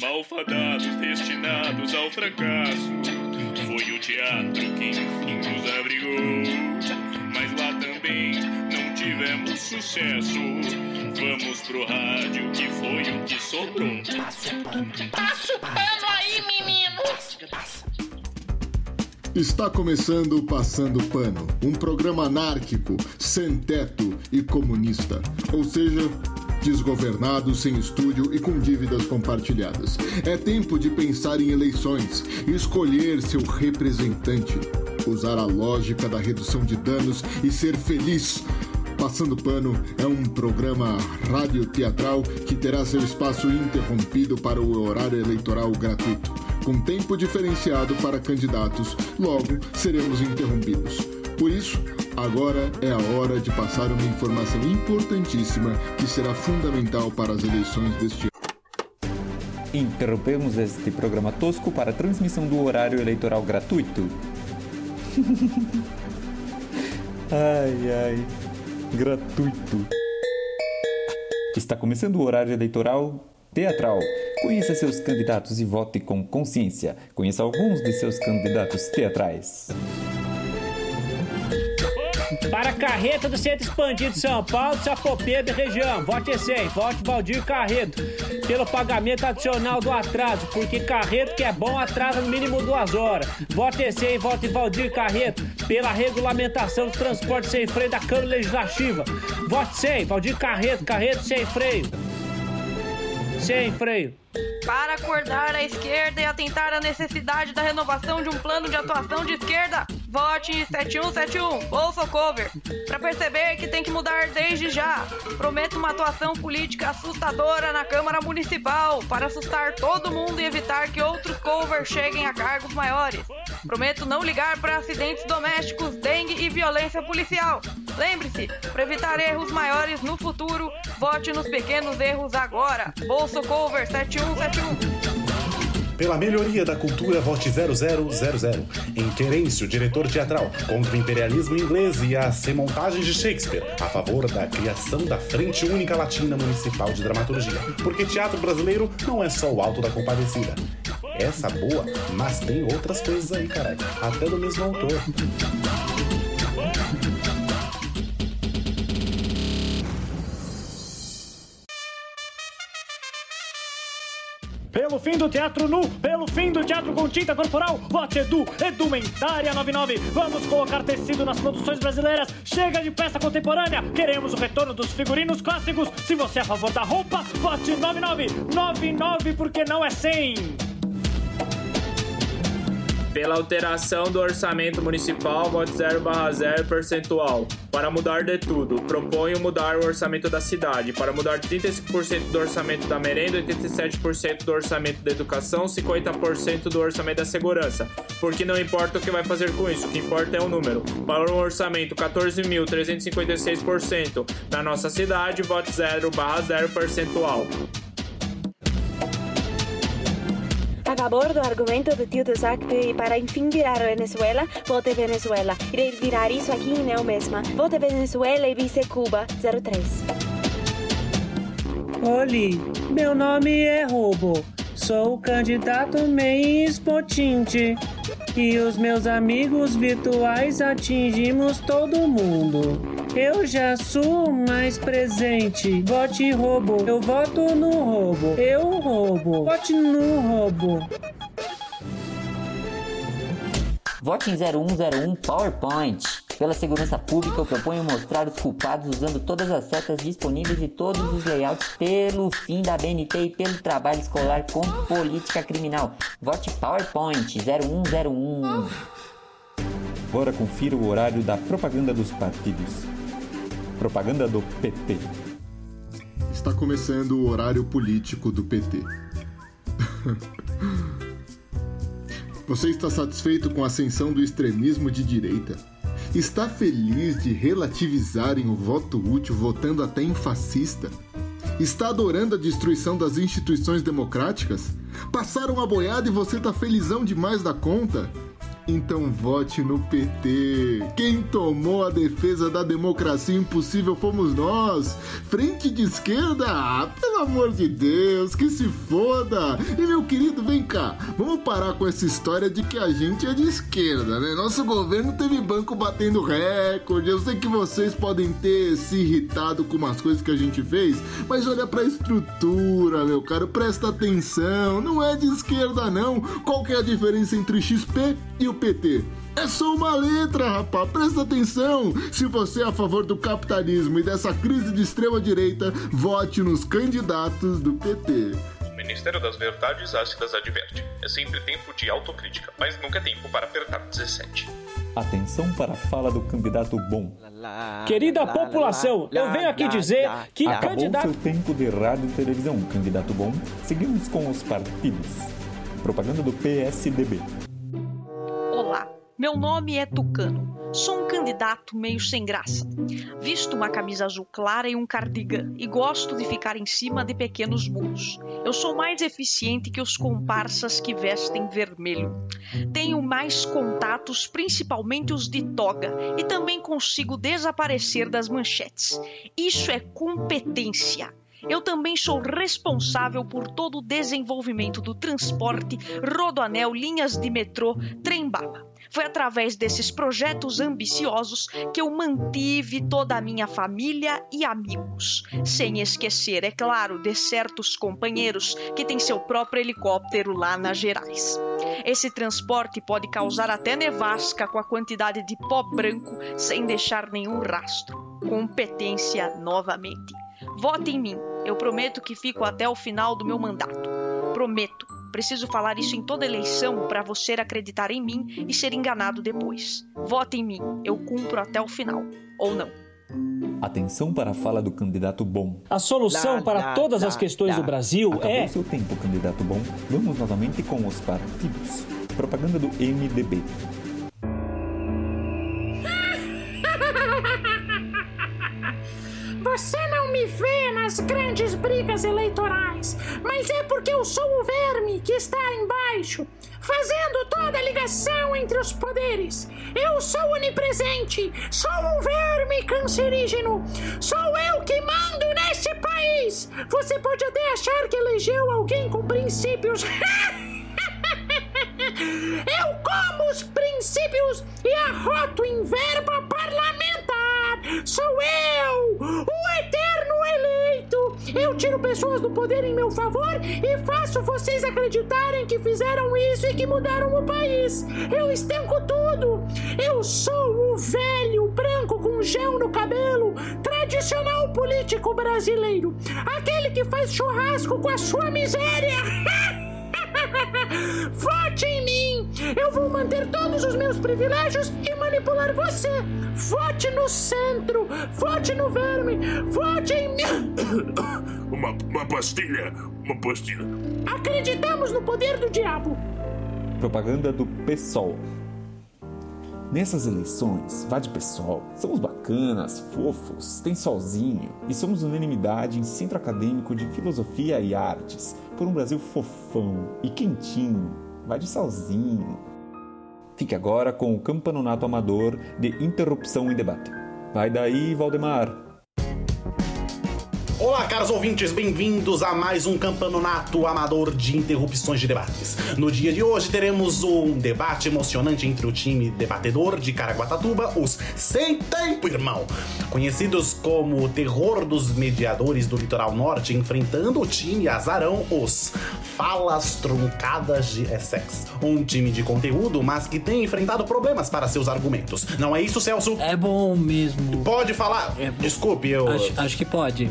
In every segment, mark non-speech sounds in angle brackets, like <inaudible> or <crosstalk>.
Malfadados destinados ao fracasso. Foi o teatro que enfim nos abrigou. Mas lá também não tivemos sucesso. Vamos pro rádio que foi o que sobrou. Passa o pano aí, menino! Está começando o Passando Pano, um programa anárquico, sem teto e comunista. Ou seja, desgovernado, sem estúdio e com dívidas compartilhadas. É tempo de pensar em eleições, escolher seu representante, usar a lógica da redução de danos e ser feliz. Passando Pano é um programa radioteatral que terá seu espaço interrompido para o horário eleitoral gratuito, com tempo diferenciado para candidatos. Logo, seremos interrompidos. Por isso, agora é a hora de passar uma informação importantíssima que será fundamental para as eleições deste ano. Interrompemos este programa tosco para a transmissão do horário eleitoral gratuito. <laughs> ai, ai. Gratuito. Está começando o horário eleitoral teatral. Conheça seus candidatos e vote com consciência. Conheça alguns de seus candidatos teatrais. Para carreta do Centro Expandido São Paulo, Sapopeba e região. Vote 100, vote Valdir Carreto. Pelo pagamento adicional do atraso, porque Carreto que é bom atrasa no mínimo duas horas. Vote 100, vote Valdir Carreto. Pela regulamentação do transporte sem freio da Câmara Legislativa. Vote 100, Valdir Carreto, Carreto sem freio. Sem freio. Para acordar a esquerda e atentar à necessidade da renovação de um plano de atuação de esquerda, vote 7171, Bolsa Cover. Para perceber que tem que mudar desde já, prometo uma atuação política assustadora na Câmara Municipal para assustar todo mundo e evitar que outros covers cheguem a cargos maiores. Prometo não ligar para acidentes domésticos, dengue e violência policial. Lembre-se, para evitar erros maiores no futuro, vote nos pequenos erros agora. Bolsa Cover 7171. Pela melhoria da cultura, vote 0000. Em Querêncio, diretor teatral, contra o imperialismo inglês e as remontagens de Shakespeare, a favor da criação da Frente Única Latina Municipal de Dramaturgia. Porque teatro brasileiro não é só o alto da compadecida. Essa boa, mas tem outras coisas aí, caralho. Até do mesmo autor. Pelo fim do teatro nu, pelo fim do teatro com tinta corporal, vote Edu, Edumentária 99. Vamos colocar tecido nas produções brasileiras. Chega de peça contemporânea. Queremos o retorno dos figurinos clássicos. Se você é a favor da roupa, vote 99. 99 porque não é 100 pela alteração do orçamento municipal, vote 0 barra 0 percentual. Para mudar de tudo, proponho mudar o orçamento da cidade. Para mudar 35% do orçamento da merenda, 87% do orçamento da educação, 50% do orçamento da segurança. Porque não importa o que vai fazer com isso, o que importa é o número. Para um orçamento 14.356% na nossa cidade, vote 0 barra 0 percentual. A favor do argumento do tio do Zac para enfim virar Venezuela, vote Venezuela. Irei virar isso aqui em eu mesma. Vote Venezuela e vice Cuba 03. Oli, meu nome é Robo. Sou o candidato Meis Potinte. E os meus amigos virtuais atingimos todo mundo. Eu já sou mais presente. Vote roubo. Eu voto no roubo. Eu roubo. Vote no roubo. Vote em 0101 PowerPoint. Pela segurança pública, eu proponho mostrar os culpados usando todas as setas disponíveis e todos os layouts pelo fim da BNT e pelo trabalho escolar com política criminal. Vote PowerPoint 0101. Agora confira o horário da propaganda dos partidos. Propaganda do PT. Está começando o horário político do PT. <laughs> Você está satisfeito com a ascensão do extremismo de direita? Está feliz de relativizarem o voto útil votando até em fascista? Está adorando a destruição das instituições democráticas? Passaram a boiada e você tá felizão demais da conta? Então vote no PT. Quem tomou a defesa da democracia impossível fomos nós. Frente de esquerda? Ah, pelo amor de Deus, que se foda! E meu querido, vem cá, vamos parar com essa história de que a gente é de esquerda, né? Nosso governo teve banco batendo recorde. Eu sei que vocês podem ter se irritado com umas coisas que a gente fez, mas olha pra estrutura, meu caro, presta atenção. Não é de esquerda, não. Qual que é a diferença entre XP e o PT? É só uma letra, rapaz. Presta atenção. Se você é a favor do capitalismo e dessa crise de extrema direita, vote nos candidatos do PT. O Ministério das Verdades Ácidas adverte: é sempre tempo de autocrítica, mas nunca é tempo para apertar 17. Atenção para a fala do candidato bom. Querida população, eu venho aqui dizer que Acabou candidato. seu tempo de rádio e televisão, candidato bom. Seguimos com os partidos. Propaganda do PSDB. Meu nome é Tucano. Sou um candidato meio sem graça. Visto uma camisa azul clara e um cardigan e gosto de ficar em cima de pequenos muros. Eu sou mais eficiente que os comparsas que vestem vermelho. Tenho mais contatos, principalmente os de toga, e também consigo desaparecer das manchetes. Isso é competência. Eu também sou responsável por todo o desenvolvimento do transporte, rodoanel, linhas de metrô, trem-bala. Foi através desses projetos ambiciosos que eu mantive toda a minha família e amigos. Sem esquecer, é claro, de certos companheiros que têm seu próprio helicóptero lá nas Gerais. Esse transporte pode causar até nevasca com a quantidade de pó branco sem deixar nenhum rastro. Competência novamente. Vote em mim. Eu prometo que fico até o final do meu mandato. Prometo. Preciso falar isso em toda eleição para você acreditar em mim e ser enganado depois. Vote em mim. Eu cumpro até o final. Ou não. Atenção para a fala do candidato bom. A solução para todas as questões do Brasil Acabou é. seu tempo, candidato bom. Vamos novamente com os partidos. Propaganda do MDB. Nas grandes brigas eleitorais, mas é porque eu sou o verme que está embaixo, fazendo toda a ligação entre os poderes. Eu sou onipresente, sou um verme cancerígeno, sou eu que mando nesse país. Você pode até achar que elegeu alguém com princípios. <laughs> Eu como os princípios e arroto em verba parlamentar. Sou eu, o eterno. Eu tiro pessoas do poder em meu favor e faço vocês acreditarem que fizeram isso e que mudaram o país. Eu estanco tudo. Eu sou o velho branco com gel no cabelo, tradicional político brasileiro. Aquele que faz churrasco com a sua miséria. <laughs> <laughs> Vote em mim! Eu vou manter todos os meus privilégios e manipular você! Vote no centro! Vote no verme! Vote em mim! <coughs> Uma, uma pastilha, uma pastilha. Acreditamos no poder do diabo! Propaganda do PSOL. Nessas eleições, vá de PSOL. Somos bacanas, fofos, tem solzinho e somos unanimidade em centro acadêmico de filosofia e artes por um Brasil fofão e quentinho. Vai de solzinho. Fique agora com o campeonato amador de interrupção em debate. Vai daí, Valdemar. Olá, caros ouvintes, bem-vindos a mais um campeonato amador de interrupções de debates. No dia de hoje teremos um debate emocionante entre o time debatedor de Caraguatatuba, os Sem Tempo, irmão, conhecidos como o terror dos mediadores do litoral norte, enfrentando o time azarão, os Falas Truncadas de Essex. Um time de conteúdo, mas que tem enfrentado problemas para seus argumentos. Não é isso, Celso? É bom mesmo. Pode falar? Desculpe, eu. Acho, acho que pode.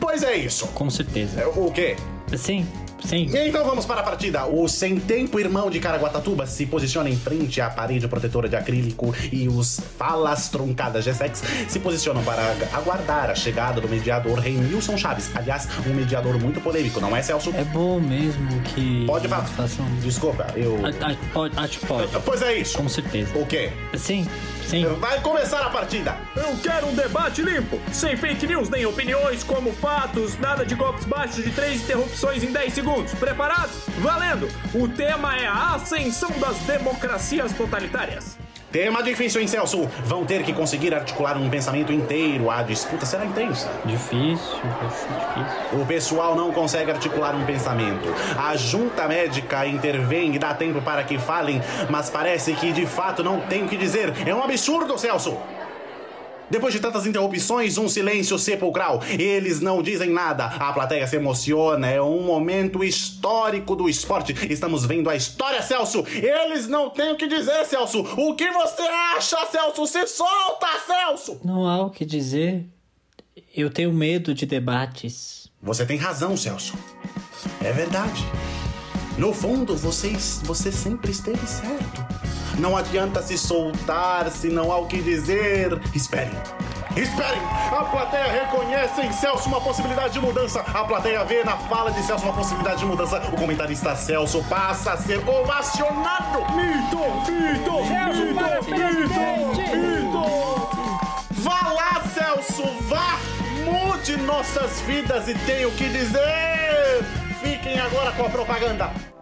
Pois é isso. Com certeza. O quê? Sim, sim. Então vamos para a partida. O Sem Tempo Irmão de Caraguatatuba se posiciona em frente à parede protetora de acrílico e os Falas Truncadas G-Sex se posicionam para aguardar a chegada do mediador Renilson Chaves. Aliás, um mediador muito polêmico, não é, Celso? É bom mesmo que. Pode falar. Façam... Desculpa, eu. A- a- pode, acho que pode. Pois é isso. Com certeza. O quê? Sim, sim. Vai começar a partida. Eu quero um debate limpo, sem fake news nem opiniões como fatos, nada de golpes baixos de três interrupções em 10 segundos. Preparados? Valendo! O tema é a ascensão das democracias totalitárias. Tema difícil, hein, Celso? Vão ter que conseguir articular um pensamento inteiro. A disputa será intensa. Difícil, vai ser difícil. O pessoal não consegue articular um pensamento. A junta médica intervém e dá tempo para que falem, mas parece que de fato não tem o que dizer. É um absurdo, Celso! Depois de tantas interrupções, um silêncio sepulcral. Eles não dizem nada. A plateia se emociona. É um momento histórico do esporte. Estamos vendo a história, Celso. Eles não têm o que dizer, Celso. O que você acha, Celso? Se solta, Celso! Não há o que dizer. Eu tenho medo de debates. Você tem razão, Celso. É verdade. No fundo, vocês, você sempre esteve certo. Não adianta se soltar se não há o que dizer. Esperem. Esperem! A plateia reconhece em Celso uma possibilidade de mudança. A plateia vê na fala de Celso uma possibilidade de mudança. O comentarista Celso passa a ser ovacionado. Mito! Mito! Celso, mito! mito! Mito! Vá lá, Celso! Vá! Mude nossas vidas e tenha o que dizer! Fiquem agora com a propaganda.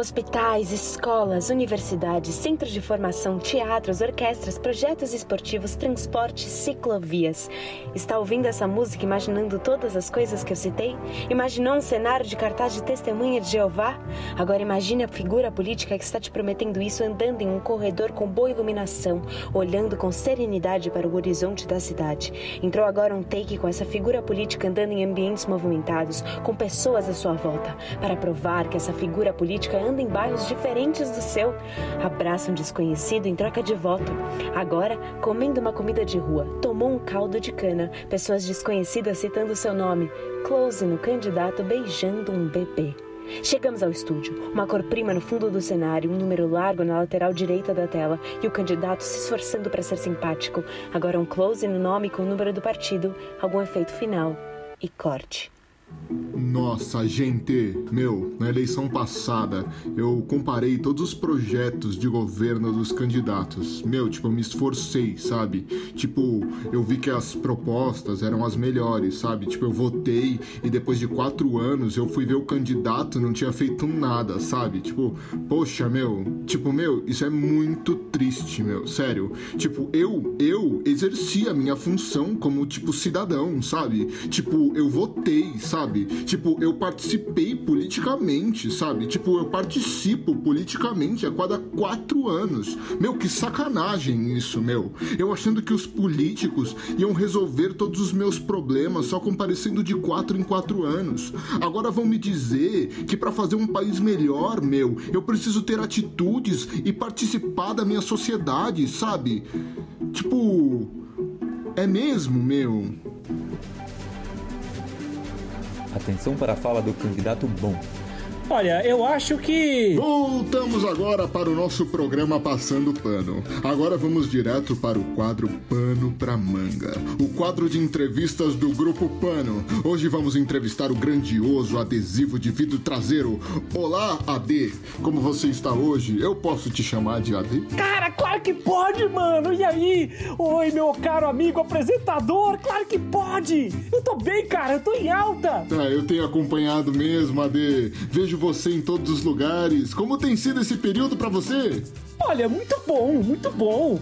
Hospitais, escolas, universidades, centros de formação, teatros, orquestras, projetos esportivos, transportes, ciclovias. Está ouvindo essa música imaginando todas as coisas que eu citei? Imaginou um cenário de cartaz de testemunha de Jeová? Agora imagine a figura política que está te prometendo isso andando em um corredor com boa iluminação, olhando com serenidade para o horizonte da cidade. Entrou agora um take com essa figura política andando em ambientes movimentados, com pessoas à sua volta, para provar que essa figura política anda em bairros diferentes do seu. Abraça um desconhecido em troca de voto. Agora, comendo uma comida de rua, tomou um caldo de cana. Pessoas desconhecidas citando seu nome. Close no candidato beijando um bebê. Chegamos ao estúdio. Uma cor prima no fundo do cenário, um número largo na lateral direita da tela e o candidato se esforçando para ser simpático. Agora um close no nome com o número do partido, algum efeito final e corte. Nossa, gente, meu, na eleição passada eu comparei todos os projetos de governo dos candidatos. Meu, tipo, eu me esforcei, sabe? Tipo, eu vi que as propostas eram as melhores, sabe? Tipo, eu votei e depois de quatro anos eu fui ver o candidato não tinha feito nada, sabe? Tipo, poxa, meu, tipo, meu, isso é muito triste, meu, sério. Tipo, eu, eu exerci a minha função como, tipo, cidadão, sabe? Tipo, eu votei, sabe? Tipo, eu participei politicamente, sabe? Tipo, eu participo politicamente a cada quatro anos. Meu, que sacanagem isso, meu. Eu achando que os políticos iam resolver todos os meus problemas só comparecendo de quatro em quatro anos. Agora vão me dizer que para fazer um país melhor, meu, eu preciso ter atitudes e participar da minha sociedade, sabe? Tipo, é mesmo, meu. Atenção para a fala do candidato bom. Olha, eu acho que. Voltamos agora para o nosso programa Passando Pano. Agora vamos direto para o quadro Pano pra Manga. O quadro de entrevistas do Grupo Pano. Hoje vamos entrevistar o grandioso adesivo de vidro traseiro. Olá, AD. Como você está hoje? Eu posso te chamar de AD? Cara, claro que pode, mano! E aí? Oi, meu caro amigo apresentador, claro que pode! Eu tô bem, cara, eu tô em alta! Ah, eu tenho acompanhado mesmo, AD. Vejo você em todos os lugares. Como tem sido esse período para você? Olha, muito bom, muito bom.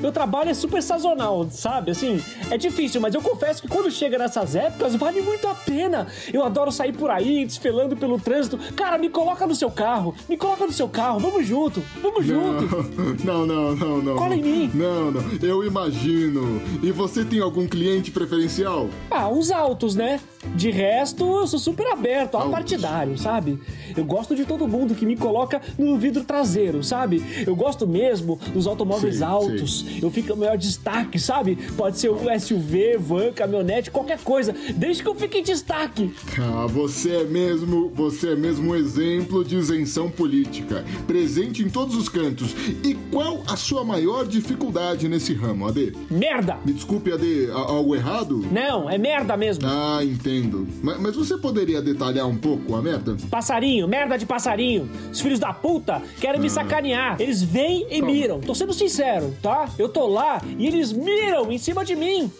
Meu trabalho é super sazonal, sabe? Assim, é difícil, mas eu confesso que quando chega nessas épocas vale muito a pena. Eu adoro sair por aí, desfilando pelo trânsito. Cara, me coloca no seu carro, me coloca no seu carro, vamos junto, vamos junto. <laughs> Não, não, não, não. Cola em mim. Não, não, eu imagino. E você tem algum cliente preferencial? Ah, os altos, né? De resto, eu sou super aberto, ao partidário, sabe? Eu gosto de todo mundo que me coloca no vidro traseiro, sabe? Eu gosto mesmo dos automóveis Sim, altos. Eu fico no maior destaque, sabe? Pode ser um SUV, van, caminhonete, qualquer coisa, desde que eu fique em destaque. Ah, você é mesmo, você é mesmo um exemplo de isenção política, presente em todos os cantos. E qual a sua maior dificuldade nesse ramo, AD? Merda! Me desculpe, AD, algo errado? Não, é merda mesmo. Ah, entendo. Ma- Mas, você poderia detalhar um pouco a merda? Passarinho, merda de passarinho. Os filhos da puta querem me sacanear. Eles vêm e miram. Tô sendo sincero, tá? Eu tô lá e eles miram em cima de mim.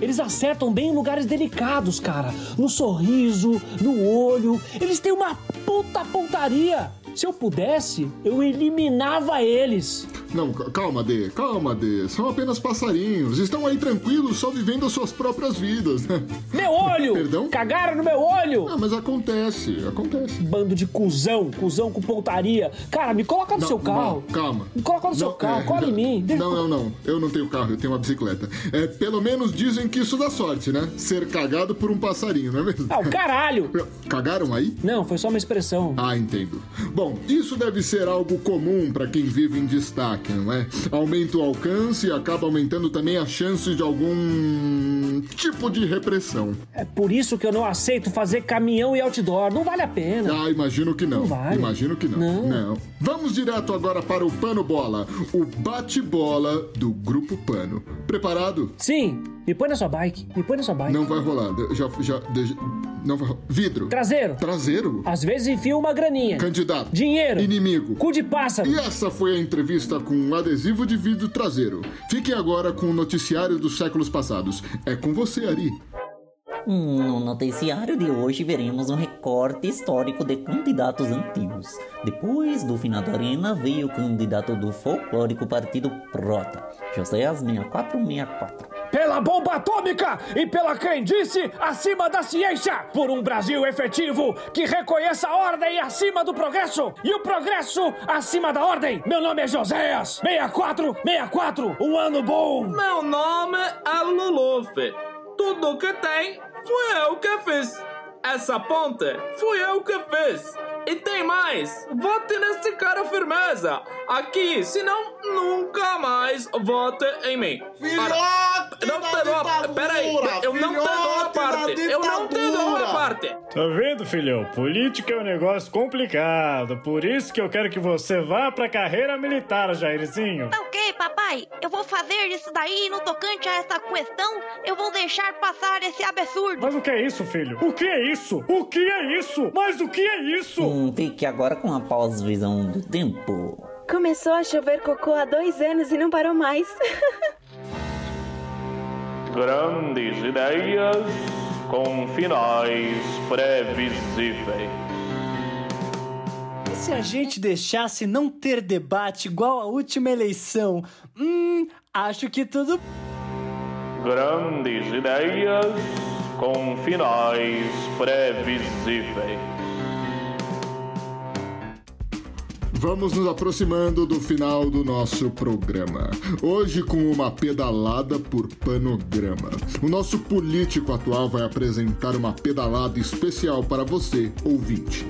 Eles acertam bem em lugares delicados, cara. No sorriso, no olho. Eles têm uma puta pontaria. Se eu pudesse, eu eliminava eles. Não, calma, Dê, calma, Dê. São apenas passarinhos. Estão aí tranquilos, só vivendo as suas próprias vidas. <laughs> Meu olho! Perdão? Cagaram no meu olho! Ah, mas acontece, acontece. Bando de cuzão, cuzão com pontaria. Cara, me coloca no Não, seu carro. não, calma. Me coloca no seu Não, carro, é, cola em mim. Deixa- Não, não, não. Eu não tenho carro, eu tenho uma bicicleta. É, pelo menos dizem que isso dá sorte, né? Ser cagado por um passarinho, não é mesmo? Ah, o caralho! <laughs> Cagaram aí? Não, foi só uma expressão. Ah, entendo. Bom, isso deve ser algo comum para quem vive em destaque, não é? Aumenta o alcance e acaba aumentando também a chance de algum tipo de repressão. É por isso que eu não aceito fazer caminhão e outdoor. Não vale a pena. Ah, imagino que não. Não vale. Imagino que não. Não. Vamos direto agora para o Pano Bola, o bate-bola do Grupo Pano. Preparado? Sim, me põe na sua bike. Me põe na sua bike. Não vai rolar. Já, já, de- não. Vidro. Traseiro. Traseiro. Às vezes enfia uma graninha. Candidato. Dinheiro. Inimigo. Cu de pássaro. E essa foi a entrevista com um adesivo de vidro traseiro. Fiquem agora com o noticiário dos séculos passados. É com você, Ari. No noticiário de hoje veremos um recorte histórico de candidatos antigos. Depois do final da arena veio o candidato do folclórico partido Prota, José 6464. Pela bomba atômica e pela crendice acima da ciência. Por um Brasil efetivo que reconheça a ordem acima do progresso e o progresso acima da ordem. Meu nome é Joséas. 6464. Um ano bom. Meu nome é Lulufe. Tudo que tem fui eu que fiz. Essa ponte fui eu que fiz. E tem mais. Vote nesse cara firmeza. Aqui, senão nunca mais vote em mim. Ora, não te dou a... Pera aí, eu não te dou a parte. Eu não te dou a parte. Tá vendo, filhão? Política é um negócio complicado. Por isso que eu quero que você vá pra carreira militar, Jairzinho. Tá ok, papai. Eu vou fazer isso daí no tocante a essa questão. Eu vou deixar passar esse absurdo. Mas o que é isso, filho? O que é isso? O que é isso? Mas o que é isso? Hum, fique agora com a pós-visão do tempo. Começou a chover cocô há dois anos e não parou mais. <laughs> Grandes ideias com finais previsíveis. E se a gente deixasse não ter debate igual a última eleição? Hum, acho que tudo. Grandes ideias com finais previsíveis. Vamos nos aproximando do final do nosso programa. Hoje com uma pedalada por panograma. O nosso político atual vai apresentar uma pedalada especial para você, ouvinte.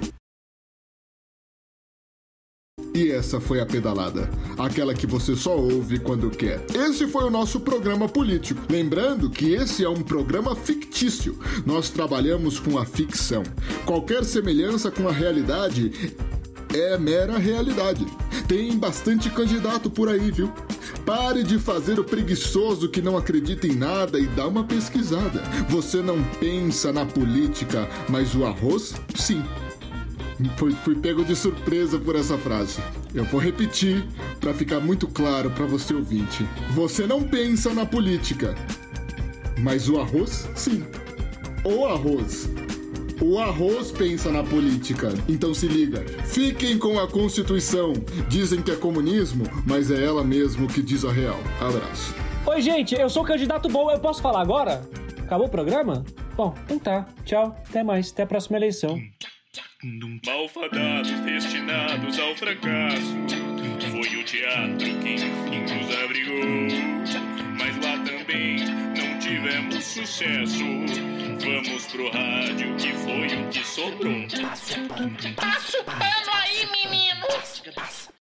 E essa foi a pedalada, aquela que você só ouve quando quer. Esse foi o nosso programa político. Lembrando que esse é um programa fictício. Nós trabalhamos com a ficção. Qualquer semelhança com a realidade é mera realidade. Tem bastante candidato por aí, viu? Pare de fazer o preguiçoso que não acredita em nada e dá uma pesquisada. Você não pensa na política, mas o arroz, sim. Fui, fui pego de surpresa por essa frase. Eu vou repetir para ficar muito claro para você ouvinte. Você não pensa na política, mas o arroz, sim. O arroz. O arroz pensa na política. Então se liga. Fiquem com a Constituição. Dizem que é comunismo, mas é ela mesmo que diz a real. Abraço. Oi, gente, eu sou candidato bom. Eu posso falar agora? Acabou o programa? Bom, então tá. Tchau. Até mais. Até a próxima eleição. Malfadados destinados ao fracasso. Foi o teatro que enfim nos abrigou. Mas lá também não tivemos sucesso. Vamos pro rádio, que foi o que sobrou. Passa, passa, passa o pano aí, menino. Passa, passa.